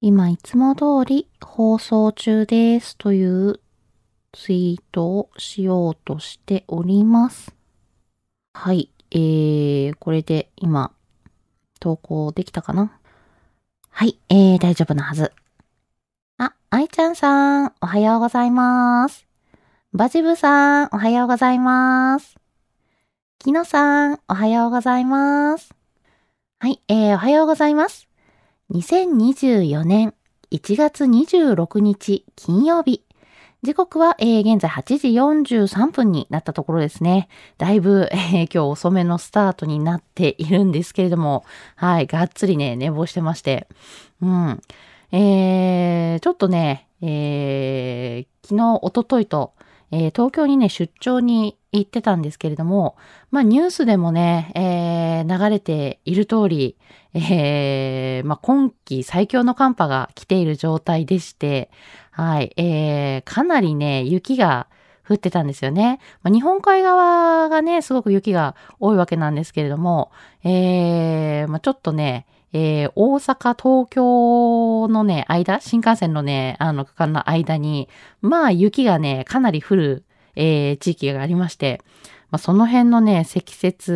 今いつも通り放送中ですというツイートをしようとしております。はい。えー、これで今投稿できたかな？はい。えー、大丈夫なはず。あ、愛ちゃんさん、おはようございます。バジブさん、おはようございます。キノさん、おはようございます。はい。えー、おはようございます。2024年1月26日金曜日。時刻は、えー現在8時43分になったところですね。だいぶ、えー今日遅めのスタートになっているんですけれども、はい、がっつりね、寝坊してまして。うん。えー、ちょっとね、えー、昨日、おとといと、えー東京にね、出張に行ってたんですけれども、まあニュースでもね、えー流れている通り、えーまあ今季最強の寒波が来ている状態でして、はい、えーかなりね、雪が降ってたんですよね。まあ、日本海側がね、すごく雪が多いわけなんですけれども、えーまあ、ちょっとね、えー大阪、東京のね、間、新幹線のね、あの区間の間に、まあ雪がね、かなり降る、えー地域がありまして、まあ、その辺のね、積雪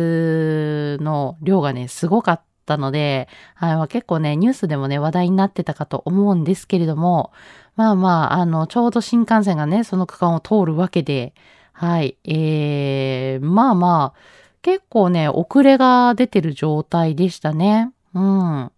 の量がね、すごかったので、はい、まあ、結構ね、ニュースでもね、話題になってたかと思うんですけれども、まあまあ、あの、ちょうど新幹線がね、その区間を通るわけで、はい、えー、まあまあ、結構ね、遅れが出てる状態でしたね。うん。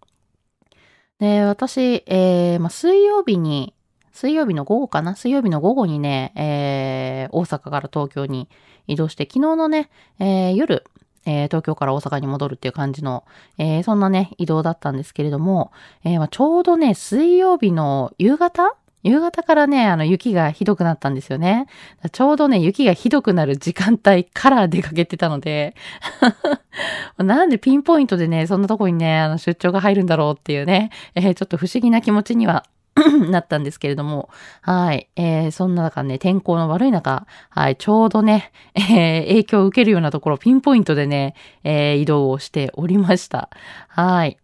で、私、えー、ま、水曜日に、水曜日の午後かな？水曜日の午後にね、えー、大阪から東京に移動して、昨日のね、えー夜、え東京から大阪に戻るっていう感じの、えそんなね、移動だったんですけれども、えま、ちょうどね、水曜日の夕方夕方からね、あの、雪がひどくなったんですよね。ちょうどね、雪がひどくなる時間帯から出かけてたので、なんでピンポイントでね、そんなとこにね、あの、出張が入るんだろうっていうね、えーちょっと不思議な気持ちには なったんですけれども、はい。えーそんな中ね、天候の悪い中、はい、ちょうどね、えー影響を受けるようなところ、ピンポイントでね、えー移動をしておりました。はい。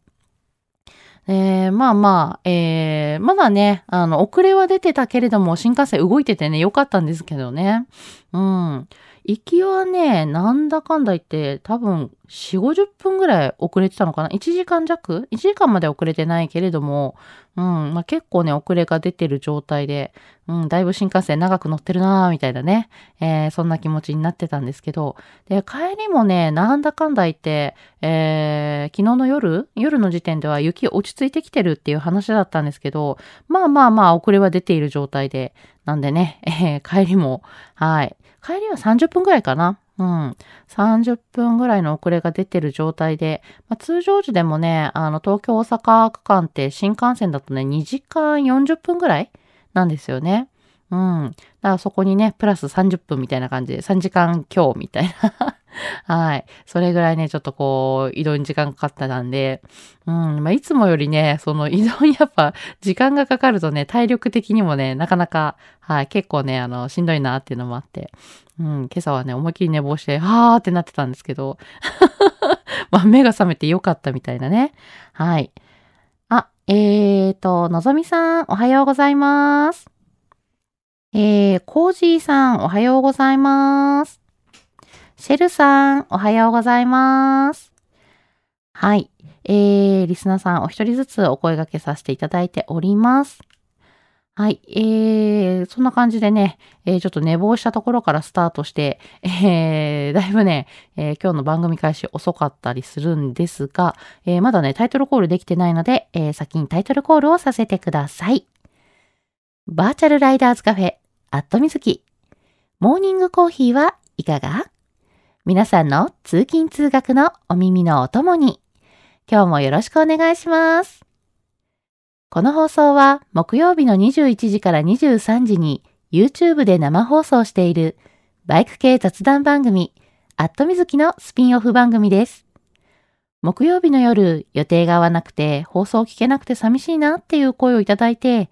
えーまあまあ、えーまだね、あの、遅れは出てたけれども、新幹線動いててね、良かったんですけどね。うん。行きはね、なんだかんだ言って、多分、4、50分ぐらい遅れてたのかな ?1 時間弱 ?1 時間まで遅れてないけれども、うん、まあ、結構ね、遅れが出てる状態で、うん、だいぶ新幹線長く乗ってるなーみたいなね、えーそんな気持ちになってたんですけど、で、帰りもね、なんだかんだ言って、えー昨日の夜？夜の時点では雪落ち着いてきてるっていう話だったんですけど、まあまあまあ遅れは出ている状態で、なんでね、えー帰りも、はい。帰りは30分ぐらいかな。うん。30分ぐらいの遅れが出てる状態で、まあ、通常時でもね、あの、東京大阪区間って新幹線だとね、2時間40分ぐらいなんですよね。うん。だからそこにね、プラス30分みたいな感じで、3時間強みたいな はい。それぐらいね、ちょっとこう、移動に時間かかってたんで、うん、まあ、いつもよりね、その移動にやっぱ時間がかかるとね、体力的にもね、なかなか、はい、結構ね、あの、しんどいなっていうのもあって、うん、今朝はね、思いっきり寝坊して、はーってなってたんですけど、まあ、目が覚めてよかったみたいなね。はい。あ、えーと、のぞみさん、おはようございます。えー、コージーさん、おはようございます。シェルさん、おはようございます。はい。えー、リスナーさん、お一人ずつお声掛けさせていただいております。はい。えー、そんな感じでね、えー、ちょっと寝坊したところからスタートして、えー、だいぶね、えー、今日の番組開始遅かったりするんですが、えー、まだね、タイトルコールできてないので、えー、先にタイトルコールをさせてください。バーチャルライダーズカフェ、アットみずき。モーニングコーヒーはいかが？皆さんの通勤通学のお耳のお供に、今日もよろしくお願いします。この放送は木曜日の21時から23時に YouTube で生放送しているバイク系雑談番組、アットみずきのスピンオフ番組です。木曜日の夜、予定が合わなくて放送聞けなくて寂しいなっていう声をいただいて、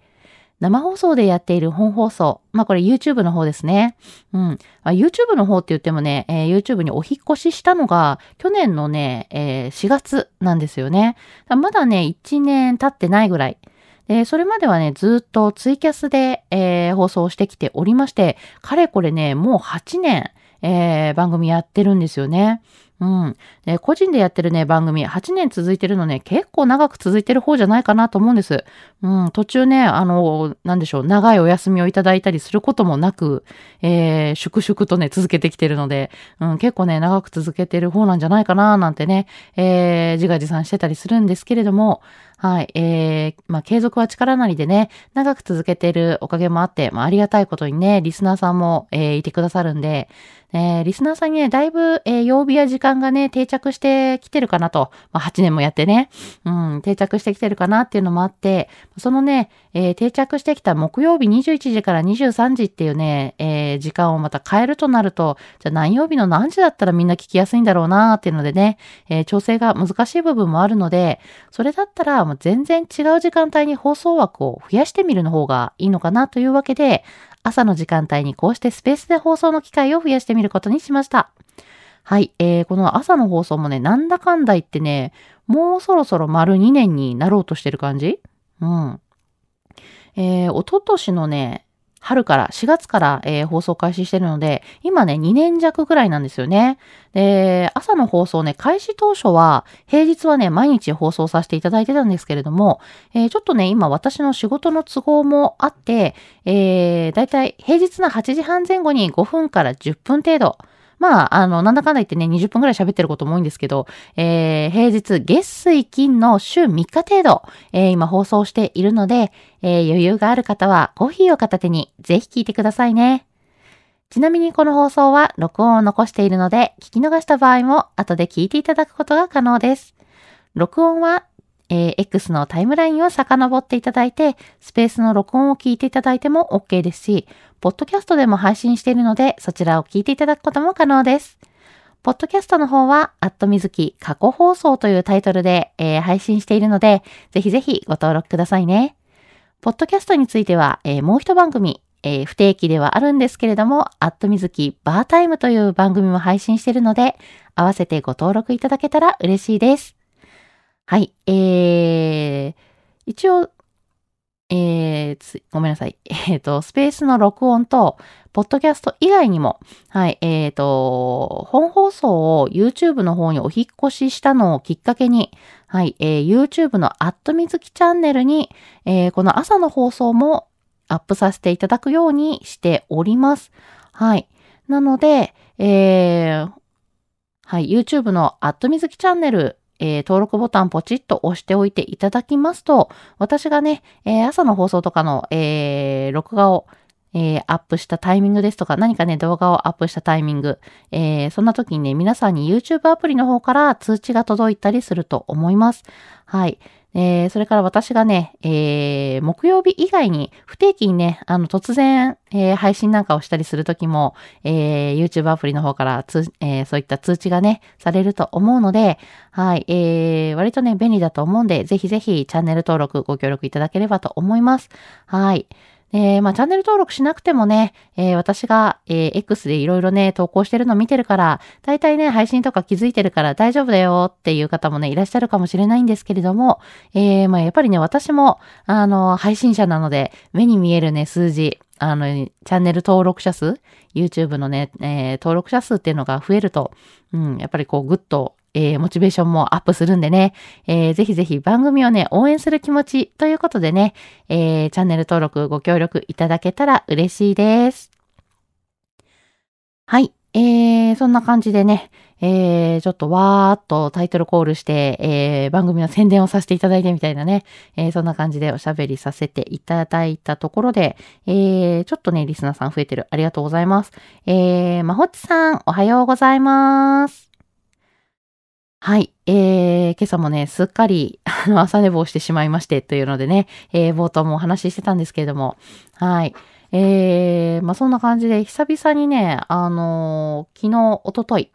生放送でやっている本放送。まあこれ YouTube の方ですね。うん。まあ、YouTube の方って言ってもね、えー、YouTube にお引越ししたのが去年のね、えー、4月なんですよね。まだね、1年経ってないぐらい。で、それまではね、ずっとツイキャスで、えー、放送してきておりまして、かれこれね、もう8年、えー、番組やってるんですよね。うん。個人でやってるね、番組、8年続いてるのね、結構長く続いてる方じゃないかなと思うんです。うん、途中ね、あの、なんでしょう、長いお休みをいただいたりすることもなく、えー、粛々とね、続けてきてるので、うん、結構ね、長く続けてる方なんじゃないかな、なんてね、えー、自画自賛してたりするんですけれども、はい。えー、まあ、継続は力なりでね、長く続けてるおかげもあって、まあ、ありがたいことにね、リスナーさんも、えー、いてくださるんで、えー、リスナーさんにね、だいぶ、えー、曜日や時間がね、定着してきてるかなと。まあ、8年もやってね、うん、定着してきてるかなっていうのもあって、そのね、えー、定着してきた木曜日21時から23時っていうね、えー、時間をまた変えるとなると、じゃあ何曜日の何時だったらみんな聞きやすいんだろうなっていうのでね、えー、調整が難しい部分もあるので、それだったらも全然違う時間帯に放送枠を増やしてみるの方がいいのかなというわけで、朝の時間帯にこうしてスペースで放送の機会を増やしてみることにしました。はい、えー、この朝の放送もね、なんだかんだ言ってね、もうそろそろ丸2年になろうとしてる感じ？うん。えー、おととしのね、春から、4月から、えー、放送開始してるので、今ね、2年弱ぐらいなんですよね。で、朝の放送ね、開始当初は、平日はね、毎日放送させていただいてたんですけれども、えー、ちょっとね、今私の仕事の都合もあって、えー、だいたい平日の8時半前後に5分から10分程度、まあ、あの、なんだかんだ言ってね、20分くらい喋ってることも多いんですけど、えー、平日、月水金の週3日程度、えー、今放送しているので、えー、余裕がある方はコーヒーを片手にぜひ聞いてくださいね。ちなみにこの放送は録音を残しているので、聞き逃した場合も後で聞いていただくことが可能です。録音はえー、X のタイムラインを遡っていただいて、スペースの録音を聞いていただいても OK ですし、ポッドキャストでも配信しているので、そちらを聞いていただくことも可能です。ポッドキャストの方は、アットみずき過去放送というタイトルで、えー、配信しているので、ぜひぜひご登録くださいね。ポッドキャストについては、えー、もう一番組、えー、不定期ではあるんですけれども、アットみずきバータイムという番組も配信しているので、合わせてご登録いただけたら嬉しいです。はい。えー、一応、えー、ごめんなさい。えっ、ー、と、スペースの録音と、ポッドキャスト以外にも、はい、えっ、ー、と、本放送を YouTube の方にお引越ししたのをきっかけに、はい、えー、YouTube のアットみずきチャンネルに、えー、この朝の放送もアップさせていただくようにしております。はい。なので、えー、はい、YouTube のアットみずきチャンネルえー、登録ボタンポチッと押しておいていただきますと、私がね、えー、朝の放送とかの、えー、録画を、えー、アップしたタイミングですとか、何かね、動画をアップしたタイミング、えー、そんな時にね、皆さんに YouTube アプリの方から通知が届いたりすると思います。はい。えー、それから私がね、えー、木曜日以外に不定期にね、あの、突然、えー、配信なんかをしたりするときも、えー、YouTube アプリの方から、えー、そういった通知がね、されると思うので、はい、えー、割とね、便利だと思うんで、ぜひぜひチャンネル登録ご協力いただければと思います。はい。えー、まあ、チャンネル登録しなくてもね、えー、私が、えー、X でいろいろね、投稿してるの見てるから、大体ね、配信とか気づいてるから大丈夫だよっていう方もね、いらっしゃるかもしれないんですけれども、えー、まあ、やっぱりね、私も、あの、配信者なので、目に見えるね、数字、あの、チャンネル登録者数、YouTube のね、えー、登録者数っていうのが増えると、うん、やっぱりこう、ぐっと、えー、モチベーションもアップするんでね、えー、ぜひぜひ番組をね、応援する気持ちということでね、えー、チャンネル登録ご協力いただけたら嬉しいです。はい。えー、そんな感じでね、えー、ちょっとわーっとタイトルコールして、えー、番組の宣伝をさせていただいてみたいなね、えー、そんな感じでおしゃべりさせていただいたところで、えー、ちょっとね、リスナーさん増えてる。ありがとうございます。えー、まほっちさん、おはようございます。はい。えー、今朝もね、すっかり、あの、朝寝坊してしまいましてというのでね、えー、冒頭もお話ししてたんですけれども、はい。えー、まあ、そんな感じで、久々にね、あのー、昨日、おととい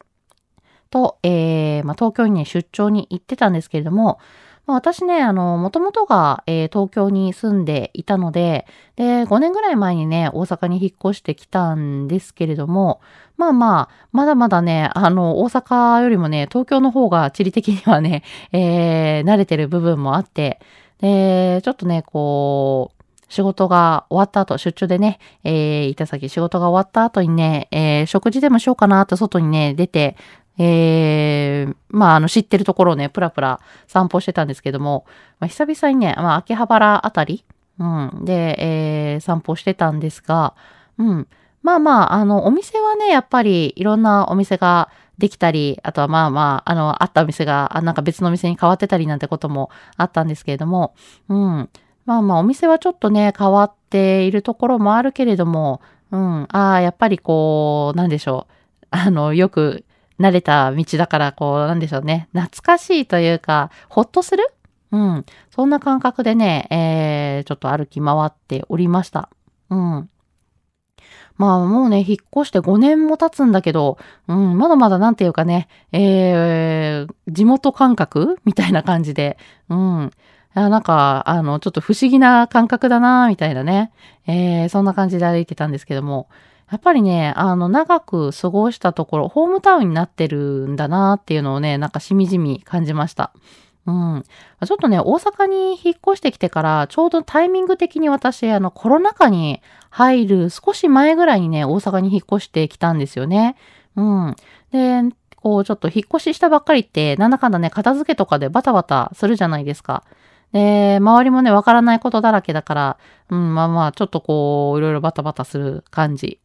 と、えー、まあ、東京にね、出張に行ってたんですけれども、まあ、私ね、あの、もともとが、えー、東京に住んでいたので、で、5年ぐらい前にね、大阪に引っ越してきたんですけれども、まあまあ、まだまだね、あの、大阪よりもね、東京の方が地理的にはね、えー、慣れてる部分もあって、で、ちょっとね、こう、仕事が終わった後、出張でね、えー、板先仕事が終わった後にね、えー、食事でもしようかなと外にね、出て、えー、まあ、あの、知ってるところをね、プラプラ散歩してたんですけども、まあ、久々にね、まあ、秋葉原あたり、うん、で、えー、散歩してたんですが、うん、まあまあ、あの、お店はね、やっぱりいろんなお店ができたり、あとはまあまあ、あの、あったお店が、なんか別のお店に変わってたりなんてこともあったんですけれども、うん、まあまあ、お店はちょっとね、変わっているところもあるけれども、うん、ああ、やっぱりこう、なんでしょう。あの、よく慣れた道だから、こう、なんでしょうね。懐かしいというか、ほっとする？うん。そんな感覚でね、えー、ちょっと歩き回っておりました。うん。まあもうね、引っ越して5年も経つんだけど、うん、まだまだなんていうかね、えー、地元感覚みたいな感じで、うん。なんか、あの、ちょっと不思議な感覚だなみたいなね。えー、そんな感じで歩いてたんですけども、やっぱりね、あの、長く過ごしたところ、ホームタウンになってるんだなっていうのをね、なんかしみじみ感じました。うん。ちょっとね、大阪に引っ越してきてから、ちょうどタイミング的に私、あの、コロナ禍に入る少し前ぐらいにね、大阪に引っ越してきたんですよね。うん。で、こう、ちょっと引っ越ししたばっかりって、なんだかんだね、片付けとかでバタバタするじゃないですか。で、周りもね、わからないことだらけだから、うん、まあまあ、ちょっとこう、いろいろバタバタする感じ。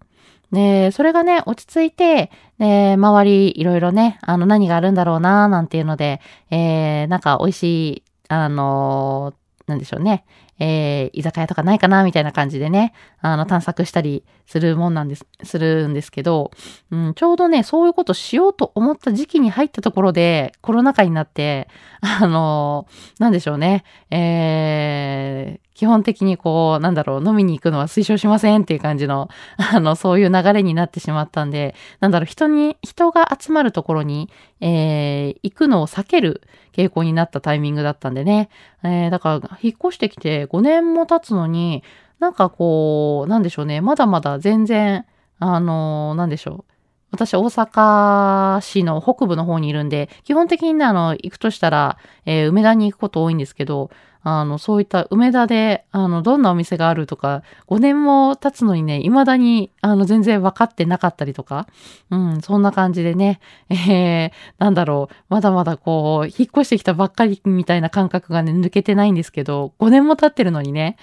で、それがね、落ち着いて、で、周りいろいろね、あの、何があるんだろうな、なんていうので、えー、なんか美味しい、あのー、なんでしょうね。えー、居酒屋とかないかなみたいな感じでね、あの、探索したりするもんなんです、するんですけど、うん、ちょうどね、そういうことしようと思った時期に入ったところで、コロナ禍になって、あのー、なんでしょうね、えー、基本的にこう、なんだろう、飲みに行くのは推奨しませんっていう感じの、あの、そういう流れになってしまったんで、なんだろう、人に、人が集まるところに、えー、行くのを避ける傾向になったタイミングだったんでね。えー、だから、引っ越してきて5年も経つのに、なんかこう、なんでしょうね、まだまだ全然、あのー、なんでしょう。私、大阪市の北部の方にいるんで、基本的にね、あの、行くとしたら、えー、梅田に行くこと多いんですけど、あの、そういった梅田で、あの、どんなお店があるとか、5年も経つのにね、未だに、あの、全然分かってなかったりとか、うん、そんな感じでね、えー、なんだろう、まだまだこう、引っ越してきたばっかりみたいな感覚がね、抜けてないんですけど、5年も経ってるのにね、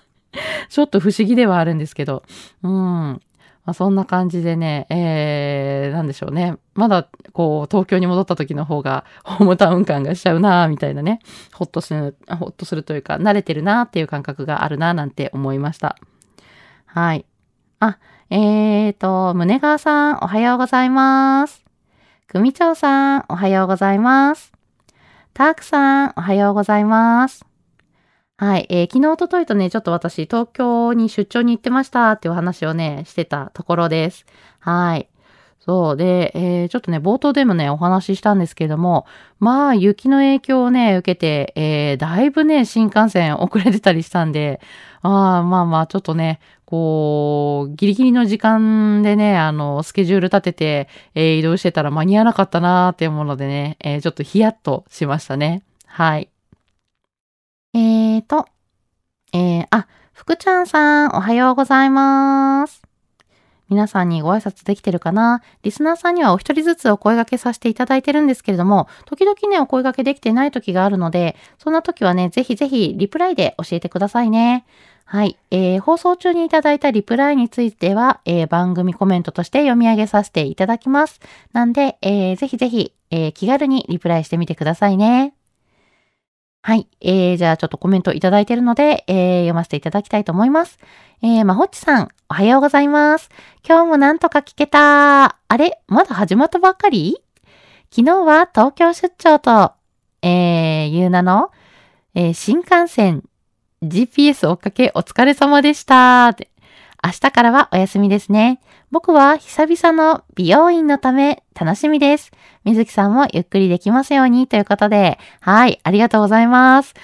ちょっと不思議ではあるんですけど、うん、まあ、そんな感じでね、えー、なんでしょうね。まだ、こう、東京に戻った時の方が、ホームタウン感がしちゃうなみたいなね。ほっとする、ほっとするというか、慣れてるなっていう感覚があるななんて思いました。はい。あ、えーと、胸川さん、おはようございます。組長さん、おはようございます。たくさん、おはようございます。はい。えー、昨日、おとといとね、ちょっと私、東京に出張に行ってましたっていうお話をね、してたところです。はい。そう。で、えー、ちょっとね、冒頭でもね、お話ししたんですけれども、まあ、雪の影響をね、受けて、えー、だいぶね、新幹線遅れてたりしたんで、あまあまあ、ちょっとね、こう、ギリギリの時間でね、あの、スケジュール立てて、えー、移動してたら間に合わなかったなーっていうものでね、えー、ちょっとヒヤッとしましたね。はい。えーと、えー、あ、福ちゃんさん、おはようございます。皆さんにご挨拶できてるかな？リスナーさんにはお一人ずつお声掛けさせていただいてるんですけれども、時々ね、お声掛けできてない時があるので、そんな時はね、ぜひぜひリプライで教えてくださいね。はい。えー、放送中にいただいたリプライについては、えー、番組コメントとして読み上げさせていただきます。なんで、えー、ぜひぜひ、えー、気軽にリプライしてみてくださいね。はい。えー、じゃあちょっとコメントいただいているので、えー、読ませていただきたいと思います。えー、まほっちさん、おはようございます。今日もなんとか聞けた。あれ？まだ始まったばっかり？昨日は東京出張と、えー、ゆうなの、えー、新幹線、GPS 追っかけお疲れ様でした。明日からはお休みですね。僕は久々の美容院のため楽しみです。水木さんもゆっくりできますようにということで、はい、ありがとうございます。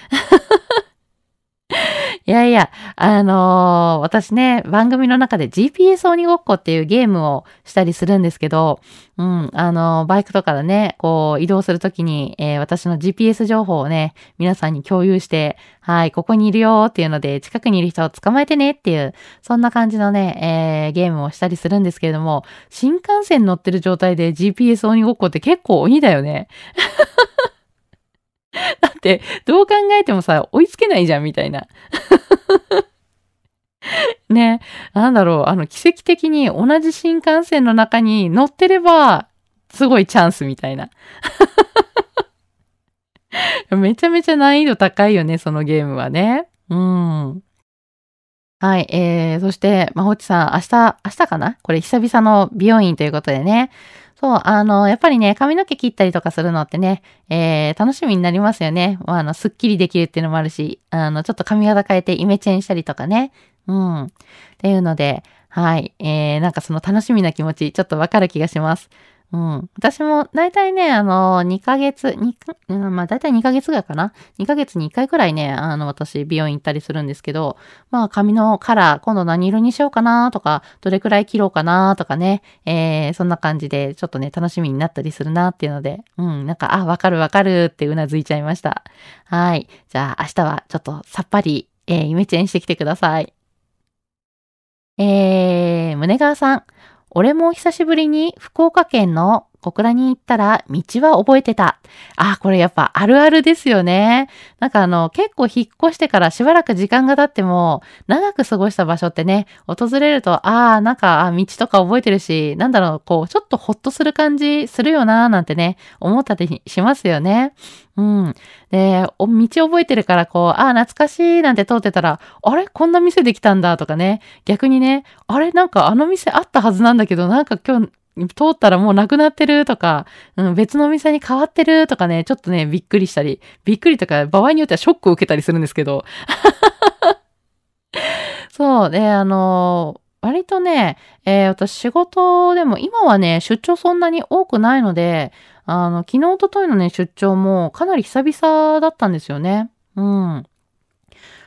いやいや、あのー、私ね、番組の中で GPS 鬼ごっこっていうゲームをしたりするんですけど、うん、あのー、バイクとかでね、こう、移動するときに、えー、私の GPS 情報をね、皆さんに共有して、はい、ここにいるよっていうので、近くにいる人を捕まえてねっていう、そんな感じのね、えー、ゲームをしたりするんですけれども、新幹線乗ってる状態で GPS 鬼ごっこって結構鬼だよね。どう考えてもさ、追いつけないじゃん、みたいな。ね、なんだろう、あの、奇跡的に同じ新幹線の中に乗ってれば、すごいチャンスみたいな。めちゃめちゃ難易度高いよね、そのゲームはね。うん。はい、えー、そして、まほちさん、明日、明日かな？これ久々の美容院ということでね。そう、あの、やっぱりね、髪の毛切ったりとかするのってね、えー、楽しみになりますよね。まあ、あの、スッキリできるっていうのもあるし、あの、ちょっと髪型変えてイメチェンしたりとかね。うん。っていうので、はい。えー、なんかその楽しみな気持ち、ちょっとわかる気がします。うん。私も、だいたいね、あの、2ヶ月、2か、まあ、だいたい2ヶ月ぐらいかな。2ヶ月に1回くらいね、あの、私、美容院行ったりするんですけど、まあ、髪のカラー、今度何色にしようかなとか、どれくらい切ろうかなとかね、えー、そんな感じで、ちょっとね、楽しみになったりするなっていうので、うん、なんか、あ、わかるわかるってうなずいちゃいました。はい。じゃあ、明日はちょっとさっぱり、えー、イメチェンしてきてください。えー、胸川さん。俺も久しぶりに福岡県の小倉に行ったら道は覚えてた。あ、これやっぱあるあるですよね。なんかあの、結構引っ越してからしばらく時間が経っても、長く過ごした場所ってね、訪れると、ああ、なんか、道とか覚えてるし、なんだろう、こう、ちょっとほっとする感じするよな、なんてね、思ったりしますよね。うん。で、道覚えてるから、こう、ああ、懐かしいなんて通ってたら、あれ？こんな店できたんだとかね。逆にね、あれ？なんかあの店あったはずなんだけど、なんか今日、通ったらもうなくなってるとか、うん、別のお店に変わってるとかね、ちょっとね、びっくりしたり、びっくりとか、場合によってはショックを受けたりするんですけど。そう、で、あの割とね、えー、私仕事でも今はね、出張そんなに多くないので、あの、昨日、おとといのね、出張もかなり久々だったんですよね。うん。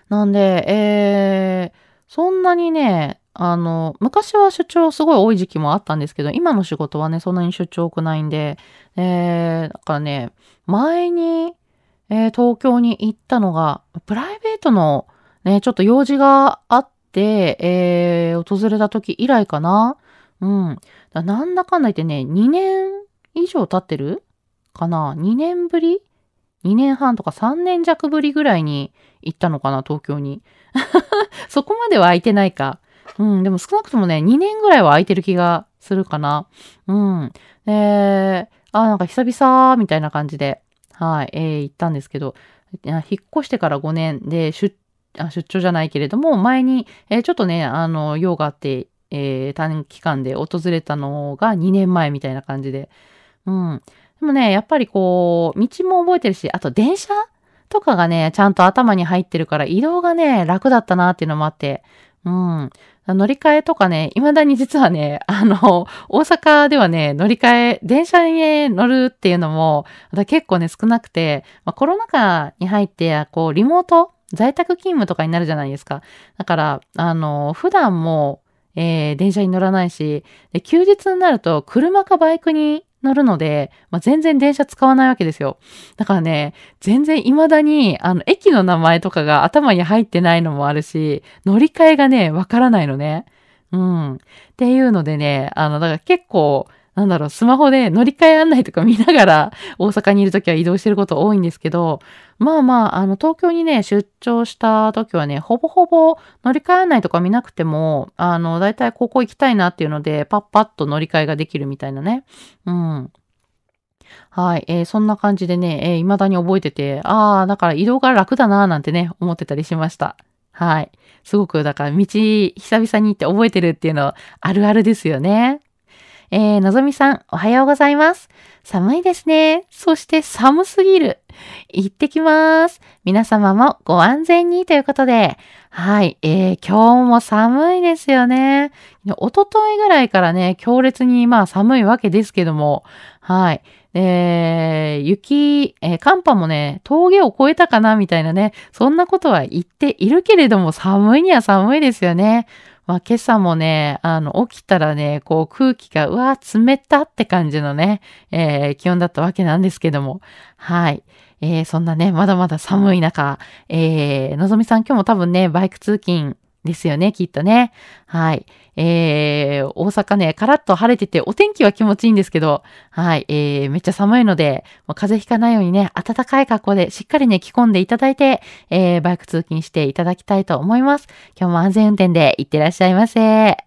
なんで、えー、そんなにね、あの、昔は出張すごい多い時期もあったんですけど、今の仕事はね、そんなに出張多くないんで、えー、だからね、前に、えー、東京に行ったのが、プライベートのね、ちょっと用事があって、えー、訪れた時以来かな。うん。だなんだかんだ言ってね、2年以上経ってるかな ?2 年ぶり ?2 年半とか3年弱ぶりぐらいに行ったのかな東京に。そこまでは空いてないか。うん、でも少なくともね、2年ぐらいは空いてる気がするかな。うん。で、あ、なんか久々、みたいな感じで、はい、えー、行ったんですけど、引っ越してから5年で出、あ出張じゃないけれども、前に、えー、ちょっとね、あの、用があって、えー、短期間で訪れたのが2年前みたいな感じで、うん。でもね、やっぱりこう、道も覚えてるし、あと電車とかがね、ちゃんと頭に入ってるから移動がね、楽だったなっていうのもあって、うん。乗り換えとかね、未だに実はね、あの、大阪ではね、乗り換え、電車に乗るっていうのも、結構ね、少なくて、ま、コロナ禍に入って、こう、リモート、在宅勤務とかになるじゃないですか。だから、あの、普段も、えー、電車に乗らないしで、休日になると車かバイクになるので、まあ、全然電車使わないわけですよ。だからね、全然未だに、あの、駅の名前とかが頭に入ってないのもあるし、乗り換えがね、わからないのね。うん。っていうのでね、あの、だから結構、なんだろう、スマホで乗り換え案内とか見ながら大阪にいるときは移動してること多いんですけど、まあまあ、あの、東京にね、出張したときはね、ほぼほぼ乗り換え案内とか見なくても、あの、だいたいここ行きたいなっていうので、パッパッと乗り換えができるみたいなね。うん。はい。えー、そんな感じでね、えー、未だに覚えてて、ああ、だから移動が楽だなーなんてね、思ってたりしました。はい。すごく、だから道、久々に行って覚えてるっていうの、あるあるですよね。えー、のぞみさん、おはようございます。寒いですね。そして寒すぎる。行ってきます。皆様もご安全にということで、はい、えー、今日も寒いですよね。おとといぐらいからね、強烈にまあ寒いわけですけども、はい。えー、雪、えー、寒波もね、峠を越えたかなみたいなね、そんなことは言っているけれども、寒いには寒いですよね。まあ、今朝もね、あの、起きたらね、こう空気が、うわ、冷たって感じのね、えー、気温だったわけなんですけども。はい。えー、そんなね、まだまだ寒い中、えー、のぞみさん今日も多分ね、バイク通勤ですよね、きっとね。はい。えー、大阪ね、カラッと晴れてて、お天気は気持ちいいんですけど、はい、えー、めっちゃ寒いので、もう風邪ひかないようにね、暖かい格好でしっかりね、着込んでいただいて、えー、バイク通勤していただきたいと思います。今日も安全運転で行ってらっしゃいませ。は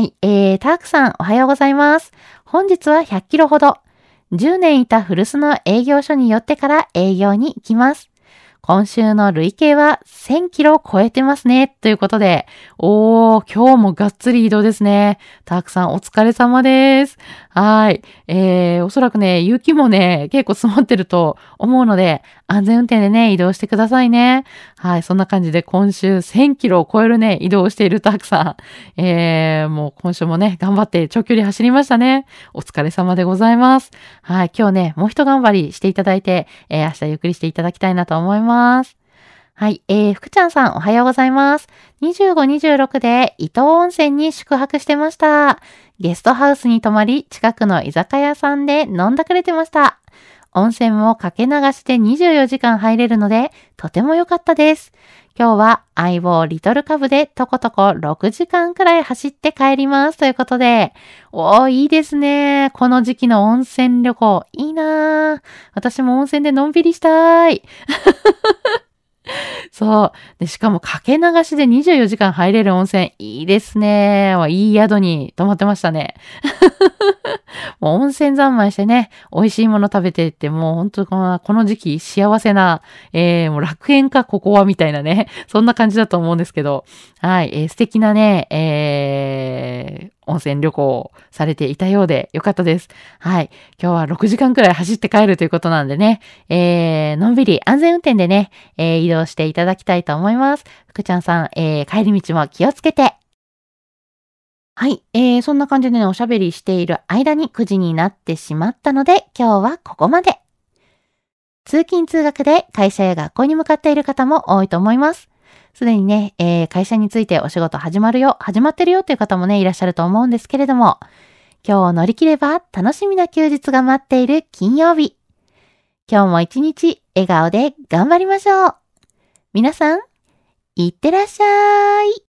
い、えー、タークさん、おはようございます。本日は100キロほど。10年いた古巣の営業所に寄ってから営業に行きます。今週の累計は1000キロを超えてますね。ということで、おー、今日もがっつり移動ですね。たくさんお疲れ様です。はい。えー、おそらくね、雪もね、結構積もってると思うので、安全運転でね、移動してくださいね。はい。そんな感じで今週1000キロを超えるね、移動しているたくさん。えー、もう今週もね、頑張って長距離走りましたね。お疲れ様でございます。はい。今日ね、もう一頑張りしていただいて、えー、明日ゆっくりしていただきたいなと思います。はい。えー、福ちゃんさん、おはようございます。25、26で伊東温泉に宿泊してました。ゲストハウスに泊まり、近くの居酒屋さんで飲んだくれてました。温泉もかけ流して24時間入れるので、とても良かったです。今日は相棒リトルカブでとことこ6時間くらい走って帰りますということで、おー、いいですね。この時期の温泉旅行、いいなー。私も温泉でのんびりしたい。そう。で、しかもかけ流しで24時間入れる温泉、いいですね。いい宿に泊まってましたね。もう温泉三昧してね、美味しいもの食べてって、もう本当このこの時期幸せな、えー、もう楽園かここはみたいなね、そんな感じだと思うんですけど、はい、えー、素敵なね、えー、温泉旅行をされていたようでよかったです。はい。今日は6時間くらい走って帰るということなんでね、えー、のんびり安全運転でね、えー、移動していたただきたいと思います。福ちゃんさん、えー、帰り道も気をつけて。はい。えー、そんな感じでね、おしゃべりしている間に9時になってしまったので、今日はここまで。通勤通学で会社や学校に向かっている方も多いと思います。すでにね、えー、会社についてお仕事始まるよ、始まってるよっていう方もね、いらっしゃると思うんですけれども、今日を乗り切れば楽しみな休日が待っている金曜日。今日も一日笑顔で頑張りましょう。皆さん、いってらっしゃい。